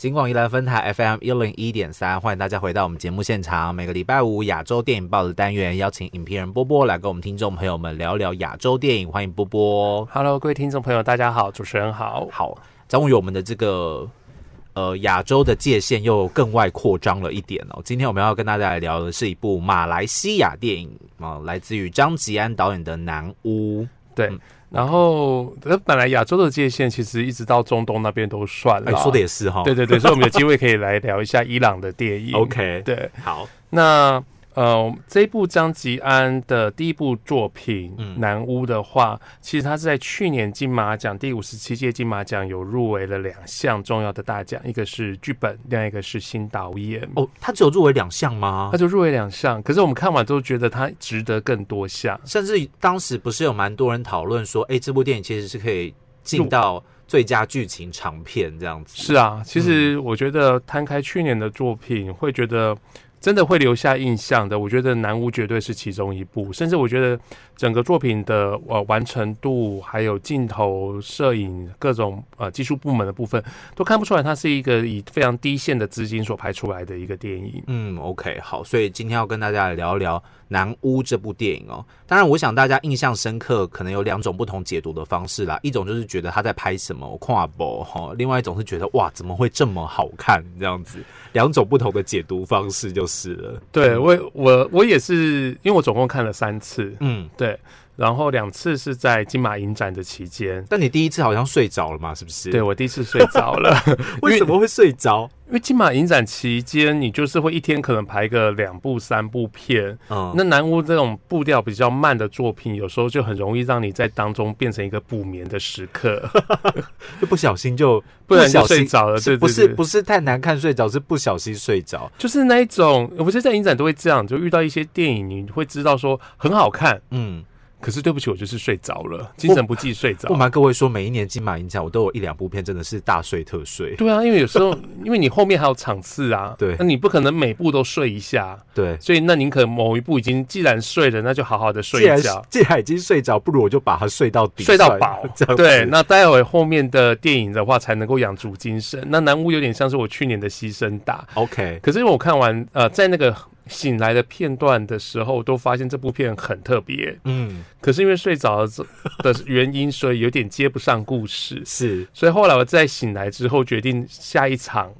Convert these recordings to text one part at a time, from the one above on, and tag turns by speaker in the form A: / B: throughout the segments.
A: 金广宜兰分台 FM 一零一点三，欢迎大家回到我们节目现场。每个礼拜五亚洲电影报的单元，邀请影评人波波来跟我们听众朋友们聊聊亚洲电影。欢迎波波。
B: Hello，各位听众朋友，大家好，主持人好。
A: 好，终于我们的这个呃亚洲的界限又更外扩张了一点哦。今天我们要跟大家来聊的是一部马来西亚电影啊、来自于张吉安导演的《南屋》。
B: 对，
A: 嗯
B: 然后那本来亚洲的界限其实一直到中东那边都算了，
A: 哎，说的也是哈。
B: 对对对，所以我们有机会可以来聊一下伊朗的电影。
A: OK，
B: 对，
A: 好，
B: 那呃，这一部张吉安的第一部作品
A: 嗯《
B: 南屋》的话，其实他是在去年金马奖第五十七届金马奖有入围了两项重要的大奖，一个是剧本，另外一个是新导演。
A: 哦，他只有入围两项吗
B: 他？就入围两项，可是我们看完都觉得他值得更多项。
A: 甚至当时不是有蛮多人讨论说，哎，这部电影其实是可以进到最佳剧情长片这样子。
B: 是啊，其实
A: 嗯
B: 我觉得摊开去年的作品，会觉得真的会留下印象的。我觉得《南屋》绝对是其中一部，甚至我觉得整个作品的呃完成度，还有镜头、摄影各种呃技术部门的部分，都看不出来它是一个以非常低线的资金所拍出来的一个电影。
A: 嗯，OK，好，所以今天要跟大家来聊一聊《南屋》这部电影哦。当然，我想大家印象深刻，可能有两种不同解读的方式啦。一种就是觉得他在拍什么跨博哈，另外一种是觉得哇，怎么会这么好看这样子，两种不同的解读方式就是了。
B: 对我我我也是，因为我总共看了三次，
A: 嗯，
B: 对，然后两次是在金马影展的期间。
A: 但你第一次好像睡着了嘛，是不是？
B: 对，我第一次睡着了，
A: 为什么会睡着？
B: 因为金马影展期间，你就是会一天可能排个两部、三部片。
A: 嗯，
B: 那南屋这种步调比较慢的作品，有时候就很容易让你在当中变成一个不眠的时刻，
A: 就不小心就
B: 不然就
A: 小心
B: 睡着了。对
A: 不是不是太难看睡着，是不小心睡着。
B: 就是那一种，我不是在影展都会这样，就遇到一些电影，你会知道说很好看，
A: 嗯，
B: 可是对不起，我就是睡着了，精神不济睡着
A: 不。瞒各位说，每一年金马影展，我都有一两部片真的是大睡特睡。
B: 对啊，因为有时候，因为你后面还有场次啊，
A: 对
B: 那你不可能每部都睡一下，
A: 对，
B: 所以那您可能某一部已经既然睡了，那就好好的睡一觉。
A: 既然已经睡着，不如我就把它睡到底，
B: 睡到饱 对，那待会后面的电影的话，才能够养足精神。那南屋有点像是我去年的牺牲大
A: ，OK，
B: 可是因为我看完呃，在那个醒来的片段的时候，都发现这部片很特别。
A: 嗯，
B: 可是因为睡着了的原因，所以有点接不上故事。
A: 是
B: 所以后来我在醒来之后，决定下一场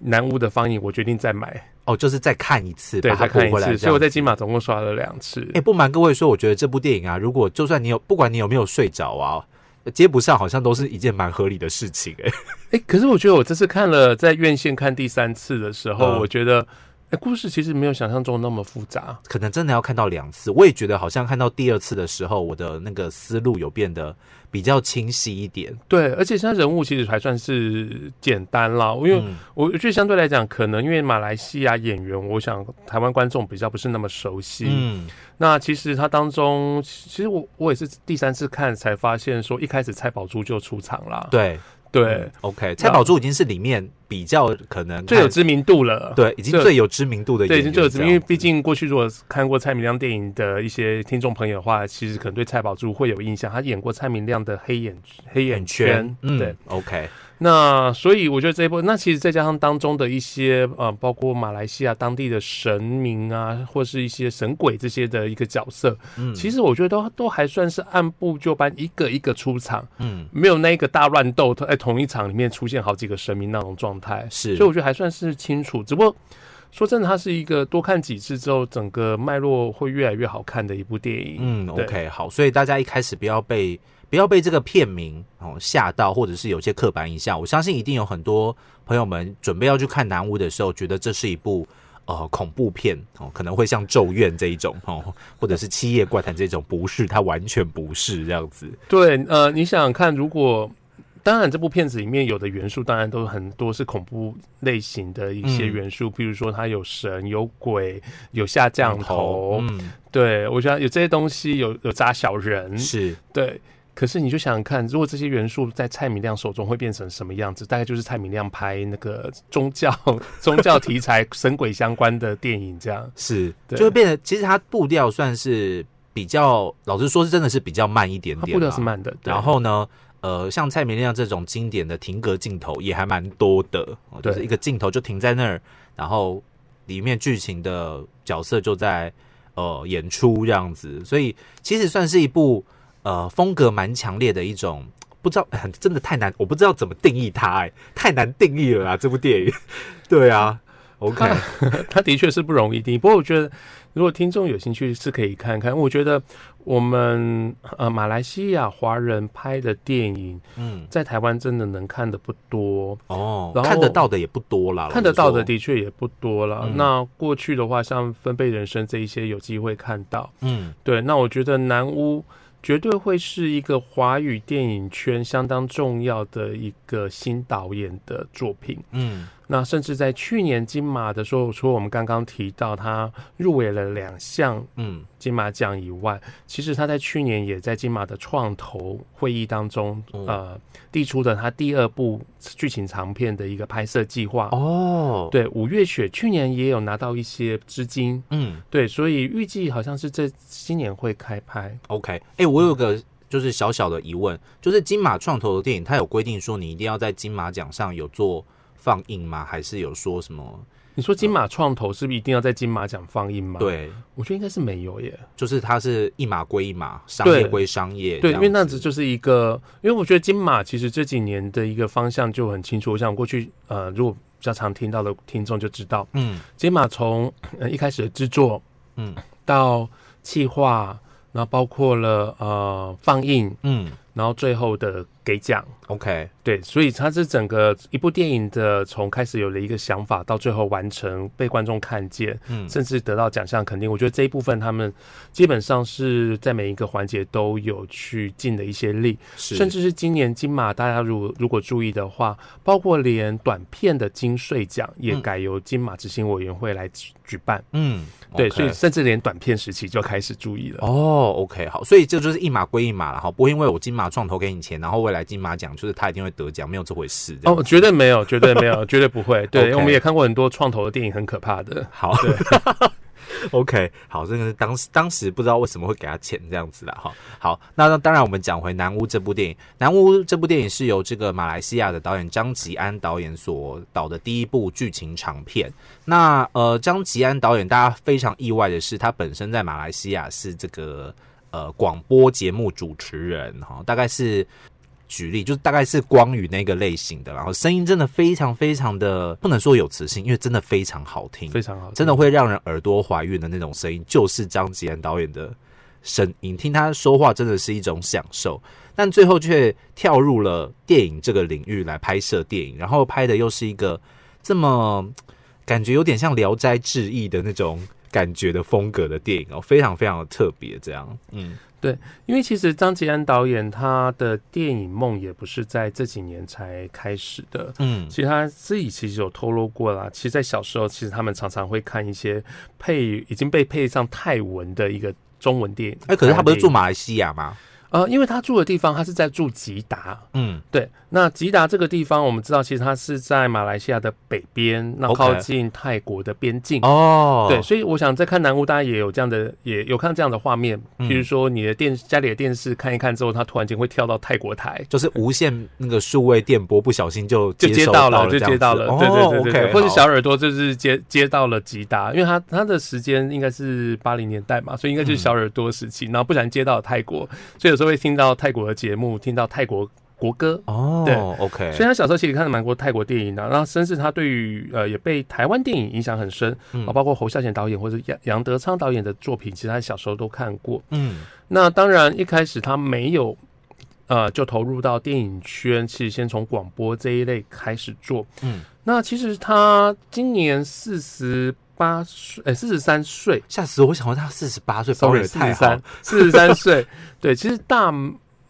B: 南屋的放映，我决定再买，
A: 哦，就是再看一次，
B: 对，再看一次。所以我在金马总共刷了两次。
A: 哎、不瞒各位说，我觉得这部电影啊，如果就算你有，不管你有没有睡着啊，接不上，好像都是一件蛮合理的事情、哎，
B: 哎、可是我觉得我这次看了在院线看第三次的时候，
A: 嗯
B: 我觉得。哎，故事其实没有想象中那么复杂。
A: 可能真的要看到两次。我也觉得好像看到第二次的时候，我的那个思路有变得比较清晰一点。
B: 对，而且现在人物其实还算是简单啦，因为
A: 嗯
B: 我觉得相对来讲，可能因为马来西亚演员，我想台湾观众比较不是那么熟悉。
A: 嗯，
B: 那其实他当中，其实我我也是第三次看才发现，说一开始蔡宝珠就出场啦。
A: 对
B: 对
A: 嗯，，OK，蔡宝珠已经是里面比较可能
B: 最有知名度了。
A: 对，已经
B: 最
A: 最有知名度的
B: 对，
A: 员
B: 已经最有知名，因为毕竟过去如果看过蔡明亮电影的一些听众朋友的话，其实可能对蔡宝珠会有印象，他演过蔡明亮的黑眼黑眼圈，
A: 嗯，
B: 对。
A: ，OK，
B: 那所以我觉得这一部，那其实再加上当中的一些呃，包括马来西亚当地的神明啊，或是一些神鬼这些的一个角色，
A: 嗯，
B: 其实我觉得都都还算是按部就班，一个一个出场，
A: 嗯。
B: 没有那个大乱斗，在同一场里面出现好几个神明那种状态，
A: 是
B: 所以我觉得还算是清楚。只不过说真的，它是一个多看几次之后，整个脉络会越来越好看的一部电影。
A: 嗯，OK，好，所以大家一开始不要被不要被这个片名哦吓到，或者是有些刻板印象。我相信一定有很多朋友们准备要去看《南屋》的时候，觉得这是一部呃恐怖片哦，可能会像《咒怨》这一种哦，或者是《七夜怪谈》这种，不是，它完全不是这样子。
B: 对，呃，你想想看，如果当然这部片子里面有的元素，当然都很多是恐怖类型的一些
A: 嗯
B: 元素，譬如说它有神、有鬼、有下降头，
A: 嗯，
B: 对我觉得有这些东西，有有扎小人，
A: 是，
B: 对。可是你就想想看，如果这些元素在蔡明亮手中会变成什么样子？大概就是蔡明亮拍那个宗教、宗教题材、神鬼相关的电影这样。
A: 是，
B: 对
A: 就会变得，其实它步调算是比较，老实说是真的是比较慢一点点，
B: 它步调是。慢的，对
A: 然后呢，呃，像蔡明亮这种经典的停格镜头也还蛮多的，哦就是一个镜头就停在那儿，然后里面剧情的角色就在呃演出这样子，所以其实算是一部呃风格蛮强烈的一种。不知道，很 真的太难，我不知道怎么定义它、哎，太难定义了啊！这部电影，对啊，OK，
B: 它的确是不容易定义。不过我觉得，如果听众有兴趣，是可以看看。我觉得我们呃马来西亚华人拍的电影，
A: 嗯，
B: 在台湾真的能看的不多，
A: 哦，
B: 然后
A: 看得到的也不多啦，
B: 看得到的的确也不多了。
A: 嗯
B: 那过去的话，像分贝人生这一些有机会看到，
A: 嗯
B: 对。那我觉得南屋。绝对会是一个华语电影圈相当重要的一个新导演的作品。
A: 嗯
B: 那甚至在去年金马的时候，除了我们刚刚提到他入围了两项
A: 嗯。
B: 金马奖以外，其实他在去年也在金马的创投会议当中，
A: 嗯。
B: 呃，递出了他第二部剧情长片的一个拍摄计划。
A: 哦，，
B: 对，五月雪去年也有拿到一些资金，
A: 嗯。
B: 对，所以预计好像是这今年会开拍。
A: ，OK，哎、我有个就是小小的疑问，就是金马创投的电影，它有规定说你一定要在金马奖上有做放映吗？还是有说什么？
B: 你说金马创投是不是一定要在金马奖放映吗？，
A: 对，
B: 我觉得应该是没有耶。
A: 就是它是一码归一码，商业
B: 对
A: 归商业，
B: 对，因为那
A: 样
B: 只就是一个，因为我觉得金马其实这几年的一个方向就很清楚。像我过去呃，如果比较常听到的听众就知道，
A: 嗯
B: 金马从呃一开始的制作
A: 嗯
B: 到企划，然后包括了呃放映，
A: 嗯
B: 然后最后的给奖。
A: ，OK，
B: 对，所以它是整个一部电影的从开始有了一个想法，到最后完成被观众看见，
A: 嗯
B: 甚至得到奖项肯定。我觉得这一部分他们基本上是在每一个环节都有去尽的一些力，
A: 是，
B: 甚至是今年金马大家如如果注意的话，包括连短片的金穗奖也
A: 嗯
B: 改由金马执行委员会来举举办。
A: 嗯，
B: 对所以甚至连短片时期就开始注意了。
A: 哦，OK，好，所以这就是一码归一码了哈，不会因为我金马创投给你钱，然后未来金马奖就是他一定会得奖，没有这回事。
B: 哦，绝对没有，绝对没有，绝对不会。对我们也看过很多创投的电影，很可怕的。
A: 好，OK，好，这个是当时当时不知道为什么会给他钱这样子啦。哈。好，那那当然我们讲回《南屋》这部电影，《南屋》这部电影是由这个马来西亚的导演张吉安导演所导的第一部剧情长片。那呃，张吉安导演大家非常意外的是，他本身在马来西亚是这个呃广播节目主持人哈，大概是。举例就是大概是光宇那个类型的，然后声音真的非常非常的不能说有磁性，因为真的非常好听，
B: 非常好，
A: 真的会让人耳朵怀孕的那种声音，就是张吉安导演的声音。听他说话真的是一种享受，但最后却跳入了电影这个领域来拍摄电影，然后拍的又是一个这么感觉有点像《聊斋志异》的那种感觉的风格的电影哦，非常非常的特别。这样，嗯对
B: 因为其实张吉安导演他的电影梦也不是在这几年才开始的。
A: 嗯
B: 其实他自己其实有透露过啦，其实，在小时候，其实他们常常会看一些配已经被配上泰文的一个中文电影。
A: 哎、可是他不是住
B: 马
A: 马来西亚吗？
B: 呃，因为他住的地方，他是在住吉达。
A: 嗯。
B: 对，那吉达这个地方，我们知道，其实它是在马来西亚的北边，那靠近泰国的边境。
A: 哦，
B: 对，所以我想在看南屋，大家也有这样的，也有看这样的画面，
A: 嗯。
B: 比如说你的电家里的电视看一看之后，它突然间会跳到泰国台，
A: 就是无线那个数位电波，不小心就
B: 就接到了，就接到了，
A: 哦
B: 对对对对对
A: OK，
B: 或者小耳朵就是接接到了吉达，因为他他的时间应该是八零年代嘛，所以应该就是小耳朵时期，然后不小心接到了泰国，所以有时候会听到泰国的节目，听到泰国国歌。
A: 哦，
B: 对
A: ，OK，
B: 所以他小时候其实看了蛮多泰国电影的，然后甚至他对于呃也被台湾电影影响很深，
A: 嗯
B: 啊，包括侯孝贤导演或者杨杨德昌导演的作品，其实他小时候都看过。
A: 嗯
B: 那当然一开始他没有呃就投入到电影圈，其实先从广播这一类开始做。
A: 嗯，
B: 那其实他今年四十八岁，呃四十三岁。
A: 吓死我！我想说他四十八岁
B: ，，sorry 四十三四十三岁，对，其实大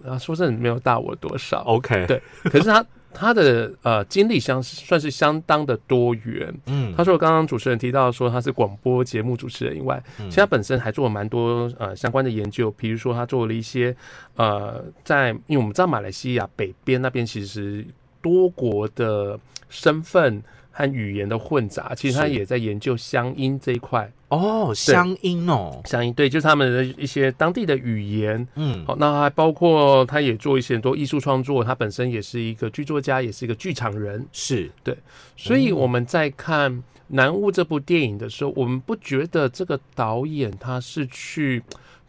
B: 啊说真的没有大我多少
A: ，，OK，
B: 对可是他他的呃经历相算是相当的多元。
A: 嗯，
B: 他说，刚刚主持人提到说他是广播节目主持人以外，
A: 嗯。
B: 其实他本身还做了蛮多呃相关的研究，比如说他做了一些呃在，因为我们知道马来西亚北边那边其实多国的身份和语言的混杂，其实他也在研究乡音这一块。
A: 哦，乡音哦，
B: 乡音对，就是他们的一些当地的语言。
A: 嗯，
B: 好，那还包括他也做一些很多艺术创作，他本身也是一个剧作家，也是一个剧场人。
A: 是对
B: 所以我们在看《南巫》这部电影的时候，我们不觉得这个导演他是去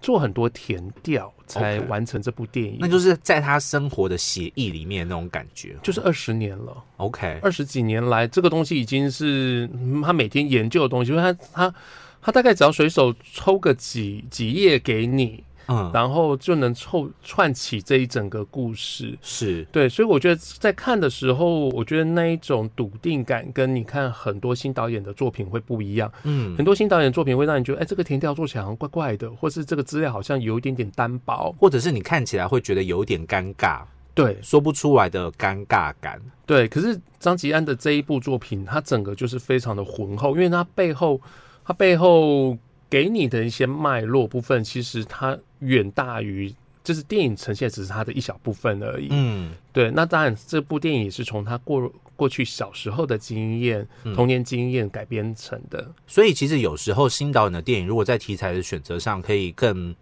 B: 做很多填调才完成这部电影，
A: 那就是在他生活的写意里面那种感觉。
B: 就是二十年了
A: ，OK，
B: 二十几年来，这个东西已经是嗯他每天研究的东西，因为他他他大概只要随手抽个几几页给你，
A: 嗯，
B: 然后就能凑串起这一整个故事。
A: 是
B: 对，所以我觉得在看的时候，我觉得那一种笃定感跟你看很多新导演的作品会不一样。
A: 嗯
B: 很多新导演的作品会让你觉得，哎，这个填调做起来好像怪怪的，或是这个资料好像有一点点单薄。
A: 或者是你看起来会觉得有点尴尬，
B: 对
A: 说不出来的尴尬感。
B: 对，可是张吉安的这一部作品，它整个就是非常的浑厚，因为它背后，它背后给你的一些脉络部分，其实它远大于。就是电影呈现只是它的一小部分而已，
A: 嗯，
B: 对。那当然，这部电影也是从他过过去小时候的经验、
A: 嗯
B: 童年经验改编成的。
A: 所以其实有时候新导演的电影，如果在题材的选择上可以更。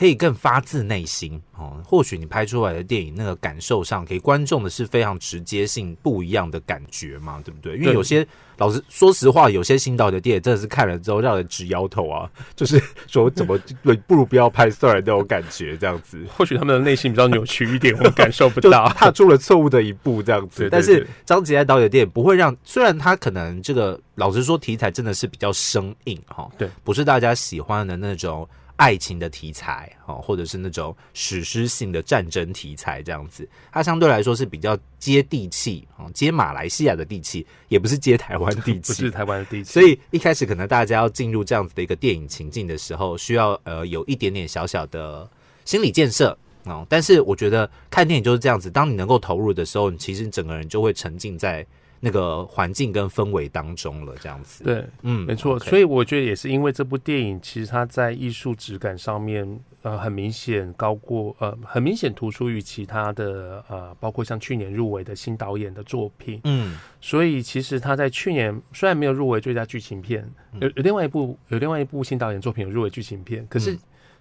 A: 可以更发自内心哦，或许你拍出来的电影那个感受上，给观众的是非常直接性不一样的感觉嘛，对不对？因为有些老实说实话，有些新导演的电影真的是看了之后让人直摇头啊，就是说怎么对，不如不要拍算了那种感觉，这样子。
B: 或许他们的内心比较扭曲一点，我们感受不到。
A: 踏出了错误的一步，这样子。
B: 对对
A: 但是
B: 对
A: 张杰安导演的电影不会让，虽然他可能这个老实说题材真的是比较生硬哈，
B: 对，
A: 不是大家喜欢的那种爱情的题材哦，或者是那种史诗性的战争题材这样子，它相对来说是比较接地气哦，接马来西亚的地气，也不是接台湾地气，
B: 不是台湾的地气，
A: 所以一开始可能大家要进入这样子的一个电影情境的时候，需要呃有一点点小小的心理建设哦。但是我觉得看电影就是这样子，当你能够投入的时候，你其实整个人就会沉浸在那个环境跟氛围当中了，这样子。，
B: 对，
A: 嗯
B: 没错。所
A: 以
B: 以我觉得也是因为这部电影，其实它在艺术质感上面，呃，很明显高过，呃，很明显突出于其他的，呃，包括像去年入围的新导演的作品。
A: 嗯
B: 所以其实他在去年虽然没有入围最佳剧情片，有有另外一部有另外一部新导演作品有入围剧情片，可是
A: 嗯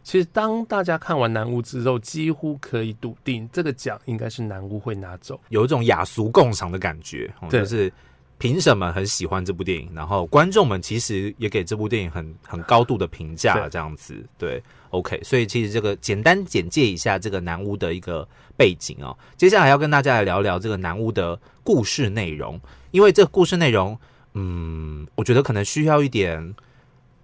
B: 其实当大家看完《南巫》之后，几乎可以笃定这个奖应该是南巫会拿走。
A: 有一种雅俗共赏的感觉，就是评审们很喜欢这部电影，然后观众们其实也给这部电影很很高度的评价，
B: 对
A: 这样子。对，OK，所以其实这个简单简介一下这个南屋的一个背景哦。接下来要跟大家来聊聊这个南屋的故事内容，因为这个故事内容，嗯，我觉得可能需要一点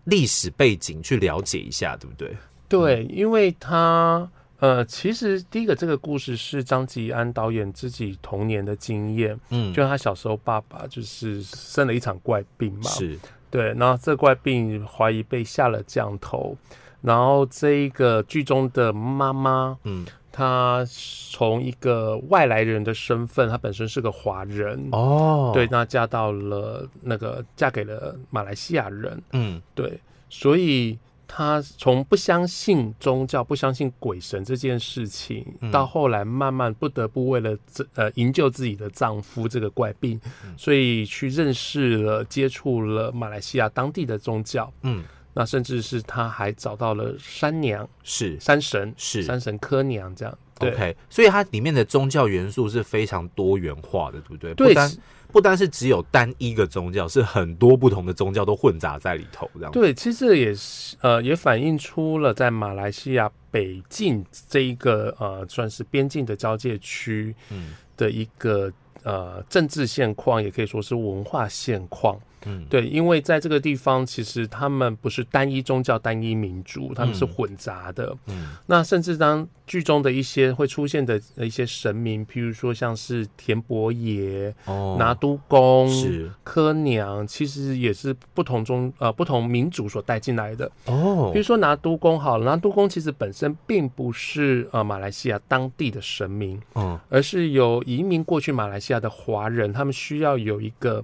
A: 历史背景去了解一下，对不对？
B: 对，因为他呃，其实第一个这个故事是张吉安导演自己童年的经验，
A: 嗯，
B: 就他小时候爸爸就是生了一场怪病嘛，
A: 是，
B: 对，然后这怪病怀疑被下了降头，然后这一个剧中的妈妈，
A: 嗯，
B: 她从一个外来人的身份，她本身是个华人，
A: 哦，
B: 对，，那嫁到了那个嫁给了马来西亚人，
A: 嗯。
B: 对，所以她从不相信宗教、不相信鬼神这件事情，
A: 嗯。
B: 到后来慢慢不得不为了这呃营救自己的丈夫这个怪病，
A: 嗯。
B: 所以去认识了、接触了马来西亚当地的宗教。
A: 嗯，
B: 那甚至是她还找到了山娘、
A: 是。
B: 山神、
A: 是。
B: 山神科娘这样。对
A: OK，所以它里面的宗教元素是非常多元化的，对不对？
B: 对
A: 不单不单是只有单一个宗教，是很多不同的宗教都混杂在里头，这样。
B: 对，其实也是呃，也反映出了在马来西亚北境这一个呃，算是边境的交界区
A: 嗯
B: 的一个呃政治现况，也可以说是文化现况。
A: 嗯，
B: 对，因为在这个地方，其实他们不是单一宗教、单一民族，他们是
A: 嗯
B: 混杂的。
A: 嗯
B: 那甚至当剧中的一些会出现的一些神明，譬如说像是田伯爷、
A: 哦，
B: 拿督公、
A: 是
B: 科娘，其实也是不同宗呃不同民族所带进来的。
A: 哦
B: 比如说拿督公好了，拿督公其实本身并不是呃马来西亚当地的神明，
A: 嗯
B: 而是有移民过去马来西亚的华人，他们需要有一个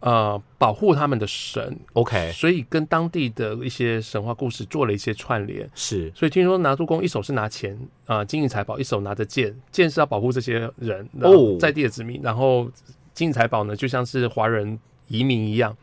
B: 呃保护他们的神
A: ，OK，
B: 所以跟当地的一些神话故事做了一些串联。
A: 是
B: 所以听说拿督公一手是拿钱啊、金银财宝，一手拿着剑，剑是要保护这些人
A: 哦
B: 在地的子民，然后金银财宝呢，就像是华人移民一样，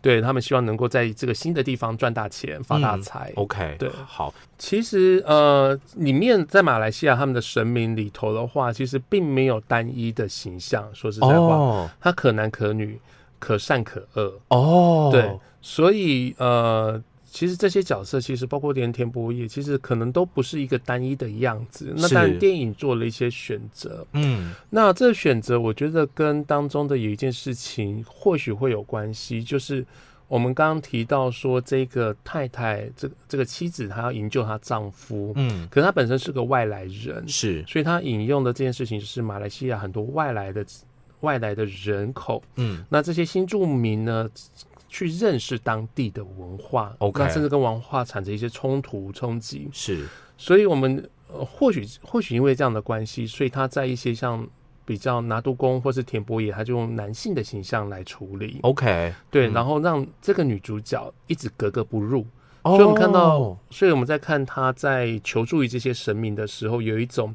B: 对他们希望能够在这个新的地方赚大钱、发大财。
A: OK，
B: 对
A: 好，
B: 其实呃，里面在马来西亚他们的神明里头的话，其实并没有单一的形象。说实在话，
A: 哦
B: 他可男可女，可善可恶。
A: 哦，
B: 对，所以呃，其实这些角色其实包括连田博也，其实可能都不是一个单一的样子。那
A: 是
B: 当然，电影做了一些选择。
A: 嗯
B: 那这个选择，我觉得跟当中的有一件事情或许会有关系，就是我们刚刚提到说，这个太太，这个这个妻子，她要营救她丈夫，
A: 嗯，
B: 可是她本身是个外来人，
A: 是
B: 所以她引用的这件事情就是马来西亚很多外来的外来的人口，
A: 嗯。
B: 那这些新住民呢，去认识当地的文化
A: OK
B: 那甚至跟文化产生一些冲突冲击，
A: 是。
B: 所以我们、呃、或许或许因为这样的关系，所以他在一些像比较拿督公或是田伯爷，他就用男性的形象来处理
A: ，OK，
B: 对，
A: 嗯。
B: 然后让这个女主角一直格格不入。
A: 所
B: 所以我们看到，所以我们在看她在求助于这些神明的时候，有一种。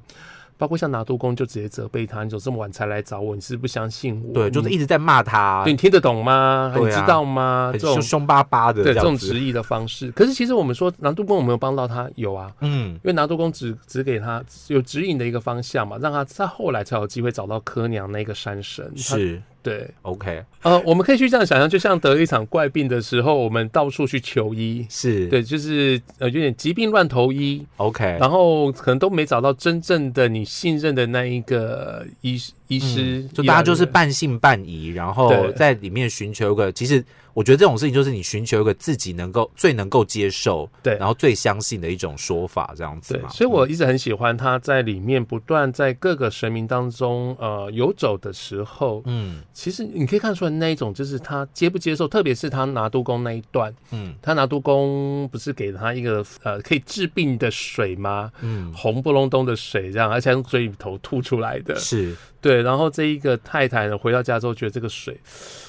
B: 包括像拿督公就直接责备他，你怎么这么晚才来找我？你是不相信我？
A: 对，就是一直在骂他
B: 对，你听得懂吗？
A: 啊
B: 你知道吗？这种
A: 凶凶巴巴的
B: 对这种直译的方式。可是其实我们说拿督公有没有帮到他？有啊，
A: 嗯
B: 因为拿督公只只给他有指引的一个方向嘛，让他在后来才有机会找到柯娘那个山神。他
A: 是
B: 对
A: ，OK。
B: 呃，我们可以去这样想象，就像得了一场怪病的时候，我们到处去求医。
A: 是。
B: 对，就是呃，有点疾病乱投医
A: ，OK，
B: 然后可能都没找到真正的你信任的那一个医医师，
A: 嗯就大家就是半信半疑，然后在里面寻求一个，其实我觉得这种事情就是你寻求一个自己能够最能够接受，
B: 对。
A: 然后最相信的一种说法，这样子嘛。，
B: 所以我一直很喜欢他在里面不断在各个神明当中呃游走的时候，
A: 嗯。
B: 其实你可以看出来那一种就是他接不接受，特别是他拿督公那一段，
A: 嗯。
B: 他拿督公不是给了他一个呃可以治病的水吗？
A: 嗯，
B: 红不隆咚的水这样，而且从嘴里头吐出来的，
A: 是
B: 对。然后这一个太太呢回到家之后，觉得这个水，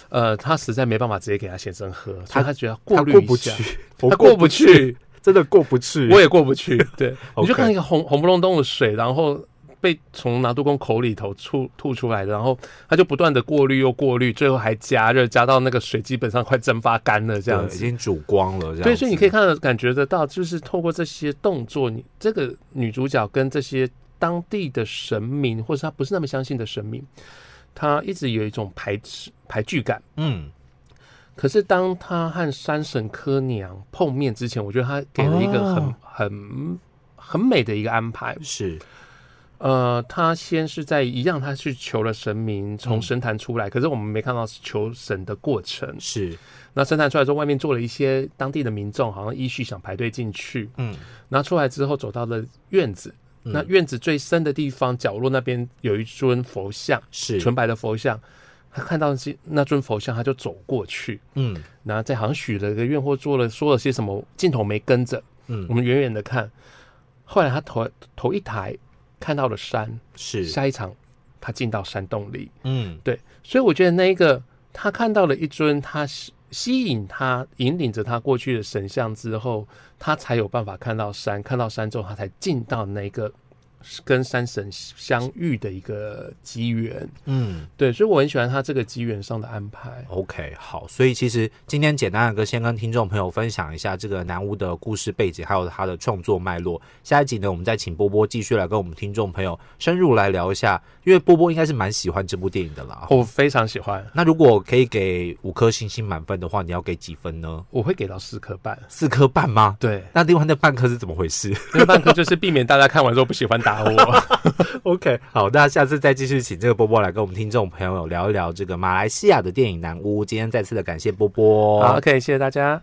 B: 呃，她实在没办法直接给她先生喝，所以她觉得过
A: 他
B: 滤一下，
A: 过不去，
B: 她过不去，
A: 真的过不去。
B: 我也过不去。对，你就看一个红红不隆咚的水，然后被从拿督公口里头吐吐出来的，然后他就不断的过滤又过滤，最后还加热，加到那个水基本上快蒸发干了这样子。
A: 已经煮光了，这样子。
B: 对，所以你可以看到感觉得到，就是透过这些动作，你这个女主角跟这些当地的神明，或者他不是那么相信的神明，他一直有一种排斥排拒感。
A: 嗯
B: 可是当他和山神柯娘碰面之前，我觉得他给了一个很、
A: 哦
B: 很很美的一个安排。
A: 是
B: 呃，他先是在一样，他去求了神明从
A: 嗯
B: 神坛出来，可是我们没看到求神的过程。
A: 是
B: 那神坛出来之后，外面坐了一些当地的民众，好像依序想排队进去。
A: 嗯
B: 拿出来之后，走到了院子。
A: 嗯。
B: 那院子最深的地方角落那边有一尊佛像，
A: 是。
B: 纯白的佛像。他看到这那尊佛像，他就走过去，
A: 嗯。
B: 然后在好像许了个愿或做了说了些什么，镜头没跟着，嗯。我
A: 嗯
B: 们远远的看。后来他头头一抬，看到了山，
A: 是。
B: 下一场他进到山洞里，
A: 嗯。
B: 对，所以我觉得那一个他看到了一尊他吸引他、引领着他过去的神像之后，他才有办法看到山，看到山之后，他才进到那个跟山神相遇的一个机缘。
A: 嗯
B: 对，所以我很喜欢他这个机缘上的安排。
A: OK，好，所以其实今天简单的跟先跟听众朋友分享一下这个南屋的故事背景，还有他的创作脉络。下一集呢，我们再请波波继续来跟我们听众朋友深入来聊一下，因为波波应该是蛮喜欢这部电影的啦。
B: 我非常喜欢，
A: 那如果可以给五颗星星满分的话，你要给几分呢？
B: 我会给到四颗半。
A: 四颗半吗？
B: 对，
A: 那另外那半颗是怎么回事
B: 那半颗就是避免大家看完之后不喜欢打我。
A: OK，好，那下次再继续请这个波波来跟我们听众朋友聊一聊这个马来西亚的电影《南屋》。今天再次的感谢波波
B: ，，OK，谢谢大家。